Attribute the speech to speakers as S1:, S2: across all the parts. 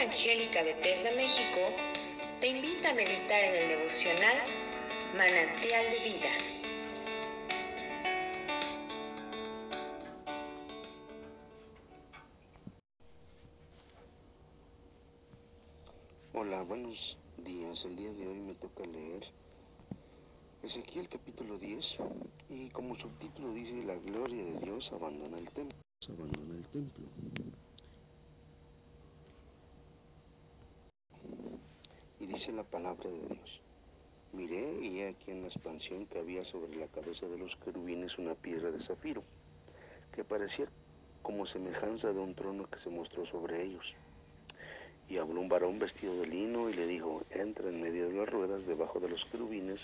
S1: Evangélica Bethesda México te invita a meditar en el devocional Manantial de Vida.
S2: Hola, buenos días. El día de hoy me toca leer Ezequiel capítulo 10 y como subtítulo dice la gloria de Dios abandona el templo. Abandona el templo. Dice la palabra de Dios. Miré y he aquí en la expansión que había sobre la cabeza de los querubines una piedra de zafiro, que parecía como semejanza de un trono que se mostró sobre ellos. Y habló un varón vestido de lino y le dijo, entra en medio de las ruedas debajo de los querubines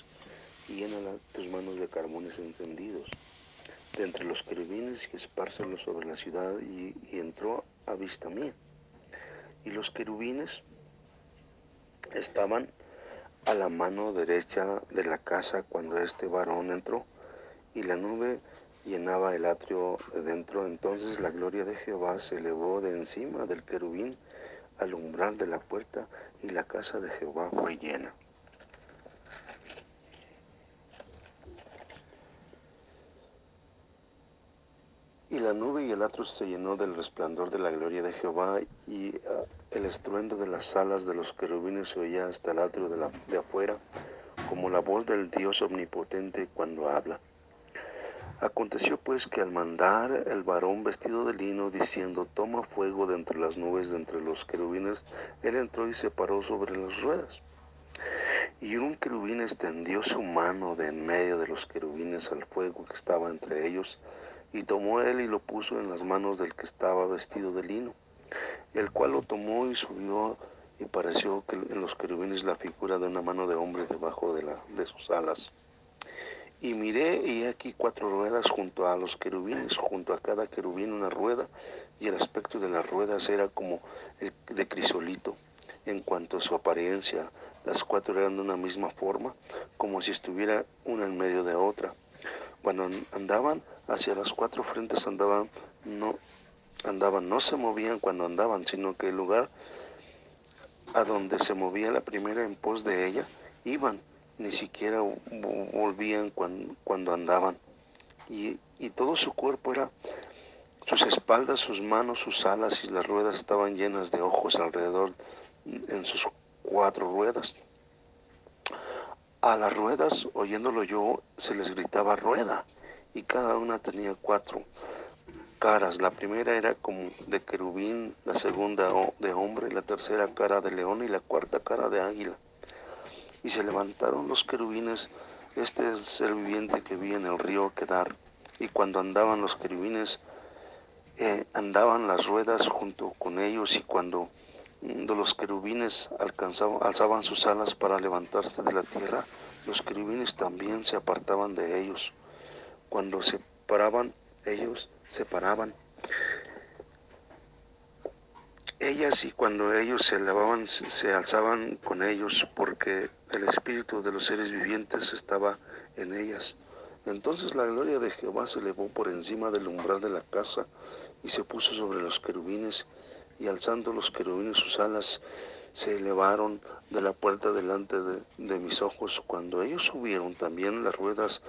S2: y llena tus manos de carbones encendidos de entre los querubines y espárcelos sobre la ciudad y, y entró a vista mía. Y los querubines estaban a la mano derecha de la casa cuando este varón entró, y la nube llenaba el atrio de dentro. Entonces la gloria de Jehová se elevó de encima del querubín al umbral de la puerta, y la casa de Jehová fue llena. Y la nube y el atrio se llenó del resplandor de la gloria de Jehová, y ah, el estruendo de las alas de los querubines se oía hasta el atrio de, la, de afuera, como la voz del Dios omnipotente cuando habla. Aconteció pues que al mandar el varón vestido de lino, diciendo, toma fuego de entre las nubes, de entre los querubines, él entró y se paró sobre las ruedas. Y un querubín extendió su mano de en medio de los querubines al fuego que estaba entre ellos, y tomó él y lo puso en las manos del que estaba vestido de lino, el cual lo tomó y subió y pareció que en los querubines la figura de una mano de hombre debajo de, la, de sus alas. Y miré y aquí cuatro ruedas junto a los querubines, junto a cada querubín una rueda, y el aspecto de las ruedas era como el de crisolito, en cuanto a su apariencia, las cuatro eran de una misma forma, como si estuviera una en medio de otra. Cuando andaban hacia las cuatro frentes andaban, no andaban, no se movían cuando andaban, sino que el lugar a donde se movía la primera en pos de ella, iban, ni siquiera volvían cuando, andaban. Y, y todo su cuerpo era, sus espaldas, sus manos, sus alas y las ruedas estaban llenas de ojos alrededor en sus cuatro ruedas. A las ruedas, oyéndolo yo, se les gritaba rueda, y cada una tenía cuatro caras. La primera era como de querubín, la segunda de hombre, la tercera cara de león y la cuarta cara de águila. Y se levantaron los querubines, este es el ser viviente que vi en el río Quedar, y cuando andaban los querubines, eh, andaban las ruedas junto con ellos, y cuando mm, los querubines alzaban sus alas para levantarse de la tierra, los querubines también se apartaban de ellos. Cuando se paraban, ellos se paraban. Ellas y cuando ellos se elevaban, se alzaban con ellos, porque el espíritu de los seres vivientes estaba en ellas. Entonces la gloria de Jehová se elevó por encima del umbral de la casa y se puso sobre los querubines, y alzando los querubines sus alas, se elevaron de la puerta delante de, mis ojos. Cuando ellos subieron, también las ruedas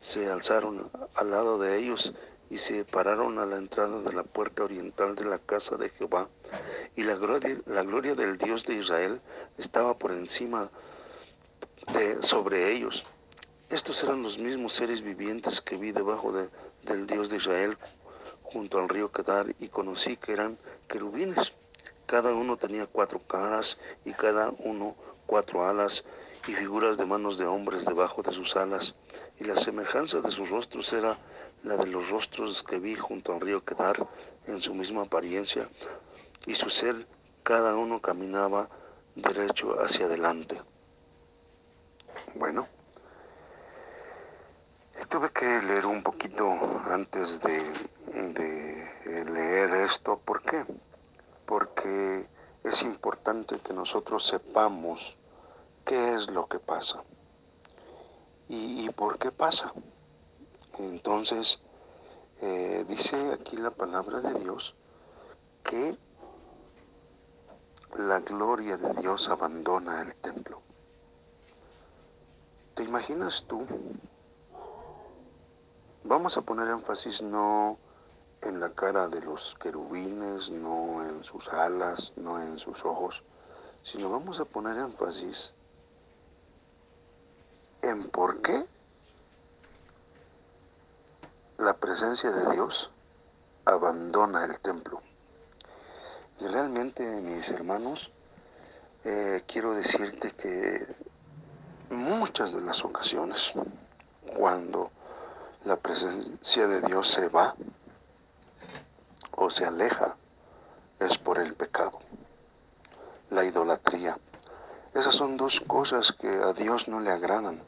S2: se alzaron al lado de ellos y se pararon a la entrada de la puerta oriental de la casa de Jehová. Y la gloria, la gloria del Dios de Israel estaba por encima de sobre ellos. Estos eran los mismos seres vivientes que vi debajo de, del Dios de Israel junto al río Kedar y conocí que eran querubines. Cada uno tenía cuatro caras y cada uno cuatro alas y figuras de manos de hombres debajo de sus alas, y la semejanza de sus rostros era la de los rostros que vi junto al río Quedar en su misma apariencia, y su ser cada uno caminaba derecho hacia adelante. Bueno, tuve que leer un poquito antes de, esto. ¿Por qué? Porque es importante que nosotros sepamos qué es lo que pasa y, por qué pasa. Entonces, eh, dice aquí la palabra de Dios que la gloria de Dios abandona el templo. ¿Te imaginas tú? Vamos a poner énfasis no en la cara de los querubines, no en sus alas, no en sus ojos, sino vamos a poner énfasis en por qué la presencia de Dios abandona el templo. Y realmente, mis hermanos, eh, quiero decirte que muchas de las ocasiones, cuando la presencia de Dios se va se aleja, es por el pecado, la idolatría. Esas son dos cosas que a Dios no le agradan.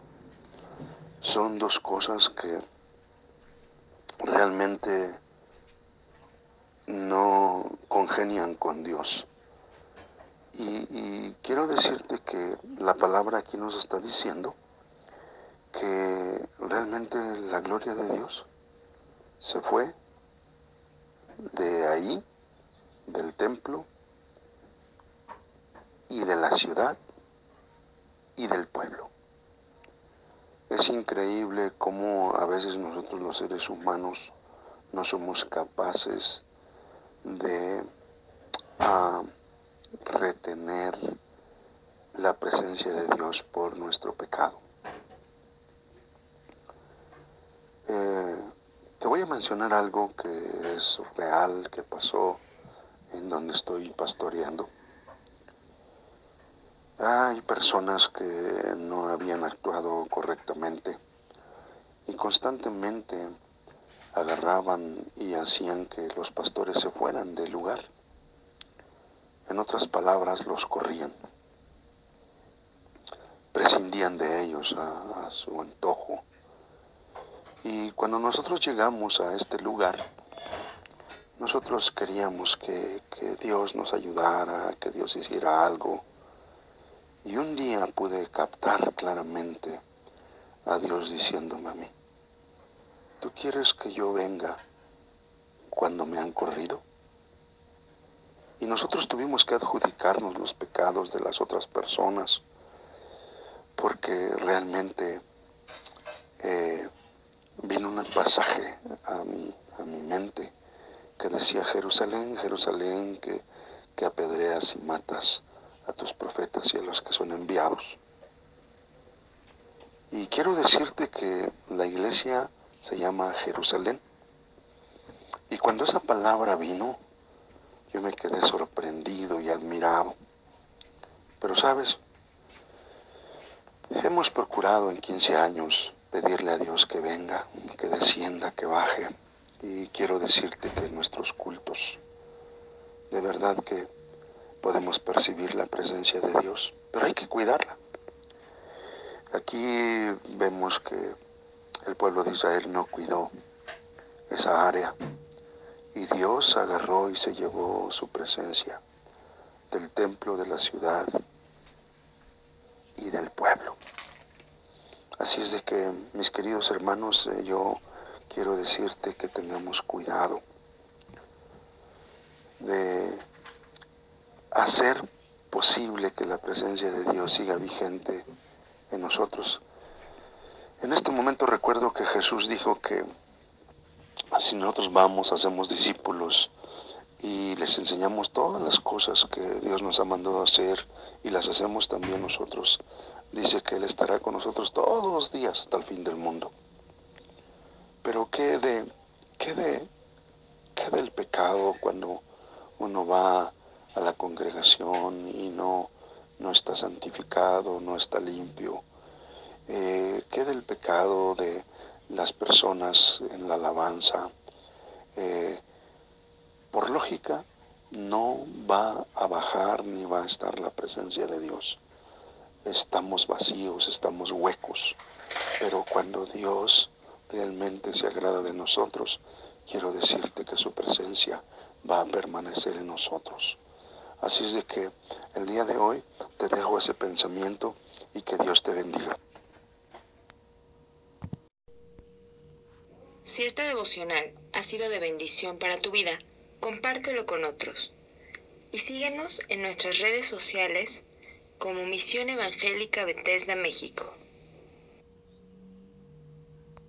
S2: Son dos cosas que realmente no congenian con Dios. Y, quiero decirte que la palabra aquí nos está diciendo que realmente la gloria de Dios se fue de ahí, del templo y de la ciudad y del pueblo. Es increíble cómo a veces nosotros los seres humanos no somos capaces de ah, retener la presencia de Dios por nuestro pecado. Eh, voy a mencionar algo que es real, que pasó en donde estoy pastoreando. Hay personas que no habían actuado correctamente y constantemente agarraban y hacían que los pastores se fueran del lugar. En otras palabras, los corrían. Prescindían de ellos a, su antojo. Y cuando nosotros llegamos a este lugar, nosotros queríamos que, que Dios nos ayudara, que Dios hiciera algo y un día pude captar claramente a Dios diciéndome a mí, ¿tú quieres que yo venga cuando me han corrido? Y nosotros tuvimos que adjudicarnos los pecados de las otras personas, porque realmente pasaje a mi, a mi mente que decía, Jerusalén, Jerusalén, que, que apedreas y matas a tus profetas y a los que son enviados. Y quiero decirte que la iglesia se llama Jerusalén. Y cuando esa palabra vino, yo me quedé sorprendido y admirado. Pero sabes, hemos procurado en 15 años pedirle a Dios que venga, que descienda, que baje. Y quiero decirte que nuestros cultos, de verdad que podemos percibir la presencia de Dios, pero hay que cuidarla. Aquí vemos que el pueblo de Israel no cuidó esa área y Dios agarró y se llevó su presencia del templo de la ciudad y del. Así es de que, mis queridos hermanos, eh, yo quiero decirte que tengamos cuidado de hacer posible que la presencia de Dios siga vigente en nosotros. En este momento recuerdo que Jesús dijo que si nosotros vamos, hacemos discípulos y les enseñamos todas las cosas que Dios nos ha mandado hacer y las hacemos también nosotros, dice que Él estará con nosotros todos los días hasta el fin del mundo. Pero ¿qué de, qué de, qué del pecado cuando uno va a la congregación y no, no está santificado, no está limpio. Eh, ¿Qué del pecado de las personas en la alabanza? Eh, por lógica, no va a bajar ni va a estar la presencia de Dios. Estamos vacíos, estamos huecos, pero cuando Dios realmente se agrada de nosotros, quiero decirte que su presencia va a permanecer en nosotros. Así es de que el día de hoy te dejo ese pensamiento y que Dios te bendiga.
S1: Si esta devocional ha sido de bendición para tu vida, compártelo con otros. y síguenos en nuestras redes sociales como Misión Evangélica Bethesda México.